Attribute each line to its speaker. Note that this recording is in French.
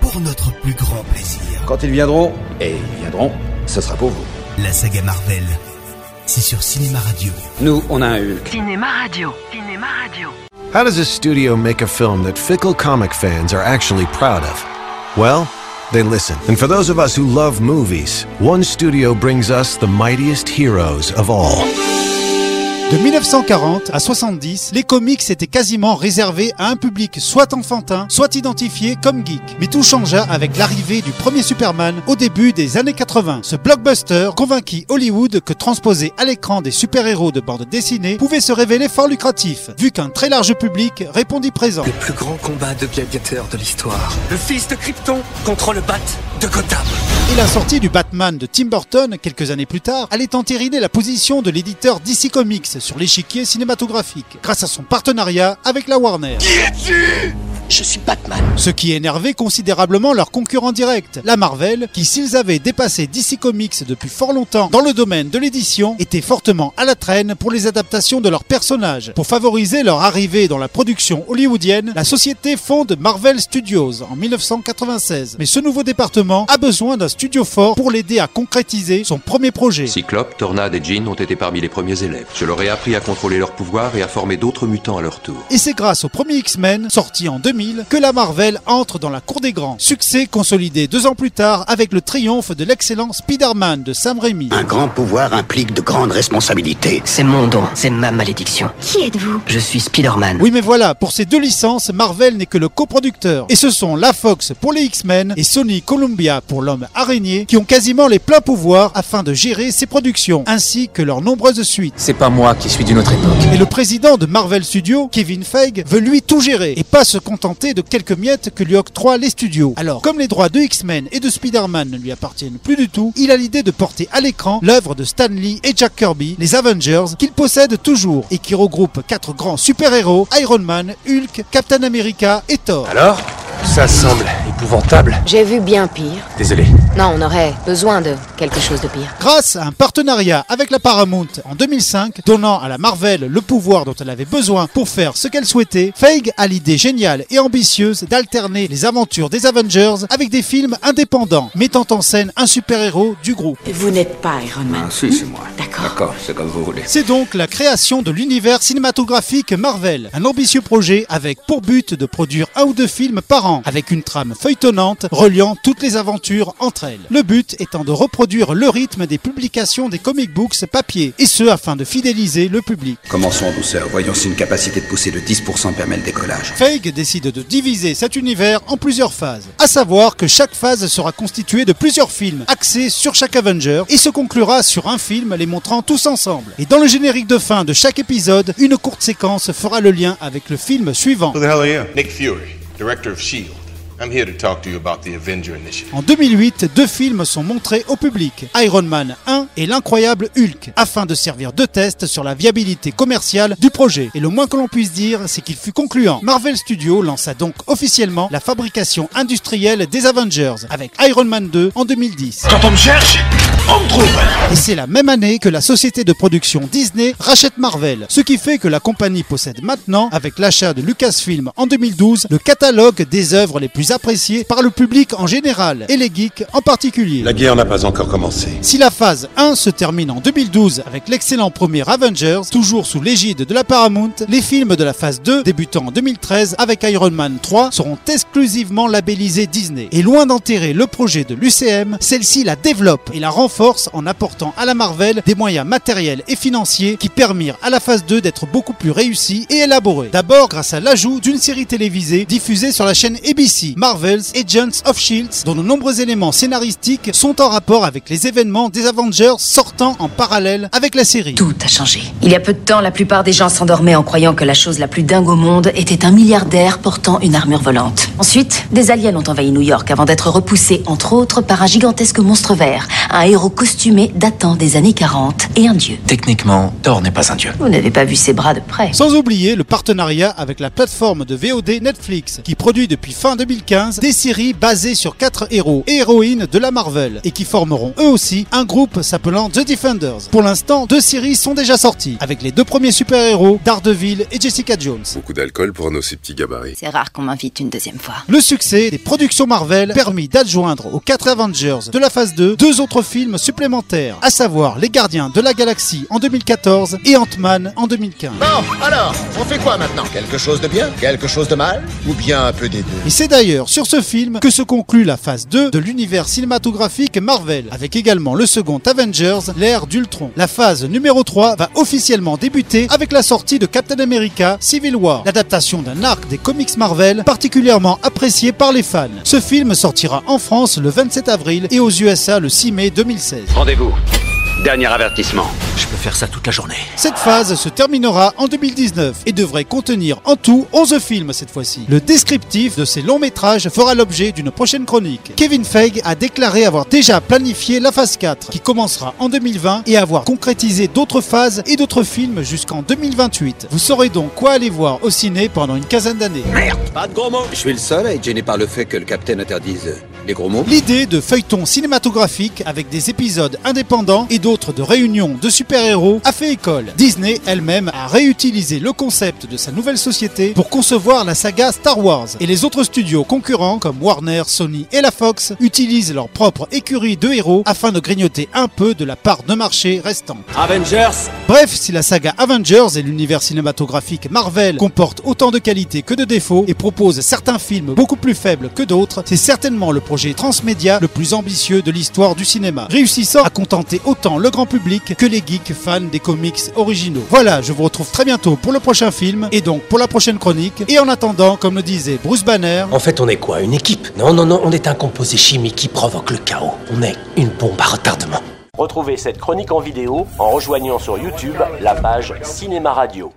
Speaker 1: pour notre plus grand plaisir.
Speaker 2: Quand ils viendront, et ils viendront, ce sera pour vous.
Speaker 1: La saga Marvel, c'est sur Cinéma Radio.
Speaker 2: Nous, on a un Hulk.
Speaker 3: Cinéma Radio. Cinéma Radio.
Speaker 4: How does a studio make a film that fickle comic fans are actually proud of? Well, they listen. And for those of us who love movies, one studio brings us the mightiest heroes of all.
Speaker 5: De 1940 à 70, les comics étaient quasiment réservés à un public soit enfantin, soit identifié comme geek. Mais tout changea avec l'arrivée du premier Superman au début des années 80. Ce blockbuster convainquit Hollywood que transposer à l'écran des super-héros de bande dessinée pouvait se révéler fort lucratif, vu qu'un très large public répondit présent.
Speaker 6: Le plus grand combat de gladiateurs de l'histoire. Le fils de Krypton contre le Bat de Gotham.
Speaker 5: Et la sortie du Batman de Tim Burton, quelques années plus tard, allait entériner la position de l'éditeur DC Comics sur l'échiquier cinématographique, grâce à son partenariat avec la Warner.
Speaker 6: Je suis Batman.
Speaker 5: Ce qui énervait considérablement leurs concurrents directs, la Marvel, qui s'ils avaient dépassé DC Comics depuis fort longtemps dans le domaine de l'édition, était fortement à la traîne pour les adaptations de leurs personnages. Pour favoriser leur arrivée dans la production hollywoodienne, la société fonde Marvel Studios en 1996. Mais ce nouveau département a besoin d'un studio fort pour l'aider à concrétiser son premier projet.
Speaker 7: Cyclope, Tornade et Jean ont été parmi les premiers élèves. Je leur ai appris à contrôler leurs pouvoirs et à former d'autres mutants à leur tour.
Speaker 5: Et c'est grâce au premier X-Men, sorti en 2000, que la Marvel entre dans la cour des grands. Succès consolidé deux ans plus tard avec le triomphe de l'excellent Spider-Man de Sam Raimi.
Speaker 8: Un grand pouvoir implique de grandes responsabilités.
Speaker 6: C'est mon don, c'est ma malédiction.
Speaker 3: Qui êtes-vous?
Speaker 6: Je suis Spider-Man.
Speaker 5: Oui mais voilà, pour ces deux licences, Marvel n'est que le coproducteur. Et ce sont la Fox pour les X-Men et Sony Columbia pour l'homme araignée qui ont quasiment les pleins pouvoirs afin de gérer ces productions, ainsi que leurs nombreuses suites.
Speaker 2: C'est pas moi qui suis d'une autre époque.
Speaker 5: Et le président de Marvel Studios, Kevin Feige, veut lui tout gérer et pas se contenter de quelques miettes que lui octroient les studios. Alors, comme les droits de X-Men et de Spider-Man ne lui appartiennent plus du tout, il a l'idée de porter à l'écran l'œuvre de Stan Lee et Jack Kirby, les Avengers, qu'il possède toujours et qui regroupe quatre grands super-héros, Iron Man, Hulk, Captain America et Thor.
Speaker 9: Alors Ça semble épouvantable.
Speaker 10: J'ai vu bien pire.
Speaker 9: Désolé.
Speaker 10: Non, on aurait besoin de quelque chose de pire.
Speaker 5: Grâce à un partenariat avec la Paramount en 2005, donnant à la Marvel le pouvoir dont elle avait besoin pour faire ce qu'elle souhaitait, Feige a l'idée géniale et ambitieuse d'alterner les aventures des Avengers avec des films indépendants, mettant en scène un super-héros du groupe.
Speaker 3: Vous n'êtes pas Iron Man.
Speaker 2: Ah si, c'est moi.
Speaker 3: D'accord.
Speaker 2: D'accord, c'est comme vous voulez.
Speaker 5: C'est donc la création de l'univers cinématographique Marvel, un ambitieux projet avec pour but de produire un ou deux films par an, avec une trame feuilletonnante reliant toutes les aventures entre elles. Le but étant de reproduire le rythme des publications des comic books papier, et ce afin de fidéliser le public.
Speaker 2: Commençons en douceur. Voyons si une capacité de pousser de 10% permet le décollage.
Speaker 5: Feige décide de diviser cet univers en plusieurs phases. À savoir que chaque phase sera constituée de plusieurs films, axés sur chaque Avenger, et se conclura sur un film les montrant tous ensemble. Et dans le générique de fin de chaque épisode, une courte séquence fera le lien avec le film suivant.
Speaker 11: Who the hell are you? Nick Fury, director of S.H.I.E.L.D. I'm here to talk to you about the Avenger Initiative.
Speaker 5: En 2008, deux films sont montrés au public, Iron Man 1 et l'incroyable Hulk, afin de servir de test sur la viabilité commerciale du projet. Et le moins que l'on puisse dire, c'est qu'il fut concluant. Marvel Studios lança donc officiellement la fabrication industrielle des Avengers, avec Iron Man 2 en 2010.
Speaker 11: Quand on me cherche, on me trouve.
Speaker 5: Et c'est la même année que la société de production Disney rachète Marvel, ce qui fait que la compagnie possède maintenant, avec l'achat de Lucasfilm en 2012, le catalogue des œuvres les plus appréciées par le public en général et les geeks en particulier.
Speaker 11: La guerre n'a pas encore commencé.
Speaker 5: Si la phase 1 se termine en 2012 avec l'excellent premier Avengers, toujours sous l'égide de la Paramount, les films de la phase 2, débutant en 2013 avec Iron Man 3, seront exclusivement labellisés Disney. Et loin d'enterrer le projet de l'UCM, celle-ci la développe et la renforce en apportant à la Marvel des moyens matériels et financiers qui permirent à la phase 2 d'être beaucoup plus réussie et élaborée. D'abord grâce à l'ajout d'une série télévisée diffusée sur la chaîne ABC, Marvel's Agents of Shield, E dont de nombreux éléments scénaristiques sont en rapport avec les événements des Avengers Sortant en parallèle avec la série.
Speaker 12: Tout a changé. Il y a peu de temps, la plupart des gens s'endormaient en croyant que la chose la plus dingue au monde était un milliardaire portant une armure volante. Ensuite, des aliens ont envahi New York avant d'être repoussés, entre autres, par un gigantesque monstre vert, un héros costumé datant des années 40 et un dieu.
Speaker 13: Techniquement, Thor n'est pas un dieu.
Speaker 12: Vous n'avez pas vu ses bras de près.
Speaker 5: Sans oublier le partenariat avec la plateforme de VOD Netflix, qui produit depuis fin 2015 des séries basées sur quatre héros et héroïnes de la Marvel, et qui formeront eux aussi un groupe s'appelant The Defenders. Pour l'instant, deux séries sont déjà sorties, avec les deux premiers super-héros, Daredevil et Jessica Jones.
Speaker 14: Beaucoup d'alcool pour un aussi petit gabarit.
Speaker 12: C'est rare qu'on m'invite une deuxième fois.
Speaker 5: Le succès des productions Marvel permis d'adjoindre aux 4 Avengers de la phase 2 deux autres films supplémentaires, à savoir Les Gardiens de la Galaxie en 2014 et Ant-Man en 2015.
Speaker 15: Bon, alors, on fait quoi maintenant? Quelque chose de bien? Quelque chose de mal? Ou bien un peu des deux?
Speaker 5: Et c'est d'ailleurs sur ce film que se conclut la phase 2 de l'univers cinématographique Marvel, avec également le second Avengers, l'ère d'Ultron. La phase numéro 3 va officiellement débuter avec la sortie de Captain America Civil War, l'adaptation d'un arc des comics Marvel particulièrement apprécié par les fans. Ce film sortira en France le 27 avril et aux USA le 6 mai 2016.
Speaker 16: Rendez-vous. Dernier avertissement.
Speaker 13: Je peux faire ça toute la journée.
Speaker 5: Cette phase se terminera en 2019 et devrait contenir en tout 11 films cette fois-ci. Le descriptif de ces longs métrages fera l'objet d'une prochaine chronique. Kevin Feige a déclaré avoir déjà planifié la phase 4 qui commencera en 2020 et avoir concrétisé d'autres phases et d'autres films jusqu'en 2028. Vous saurez donc quoi aller voir au ciné pendant une quinzaine d'années.
Speaker 16: Merde, pas de gros mots.
Speaker 2: Je suis le seul à être gêné par le fait que le capitaine interdise les gros mots.
Speaker 5: L'idée de feuilleton cinématographique avec des épisodes indépendants et d'autres de réunions de super-héros a fait école. Disney elle-même a réutilisé le concept de sa nouvelle société pour concevoir la saga Star Wars. Et les autres studios concurrents comme Warner, Sony et la Fox utilisent leur propre écurie de héros afin de grignoter un peu de la part de marché restante.
Speaker 16: Avengers
Speaker 5: Bref, si la saga Avengers et l'univers cinématographique Marvel comportent autant de qualités que de défauts et proposent certains films beaucoup plus faibles que d'autres, c'est certainement le projet transmédia le plus ambitieux de l'histoire du cinéma, réussissant à contenter autant le grand public que les geeks fans des comics originaux. Voilà, je vous retrouve très bientôt pour le prochain film et donc pour la prochaine chronique. Et en attendant, comme le disait Bruce Banner,
Speaker 13: En fait, on est quoi? Une équipe? Non, non, non, on est un composé chimique qui provoque le chaos. On est une bombe à retardement.
Speaker 17: Retrouvez cette chronique en vidéo en rejoignant sur YouTube la page Cinéma Radio.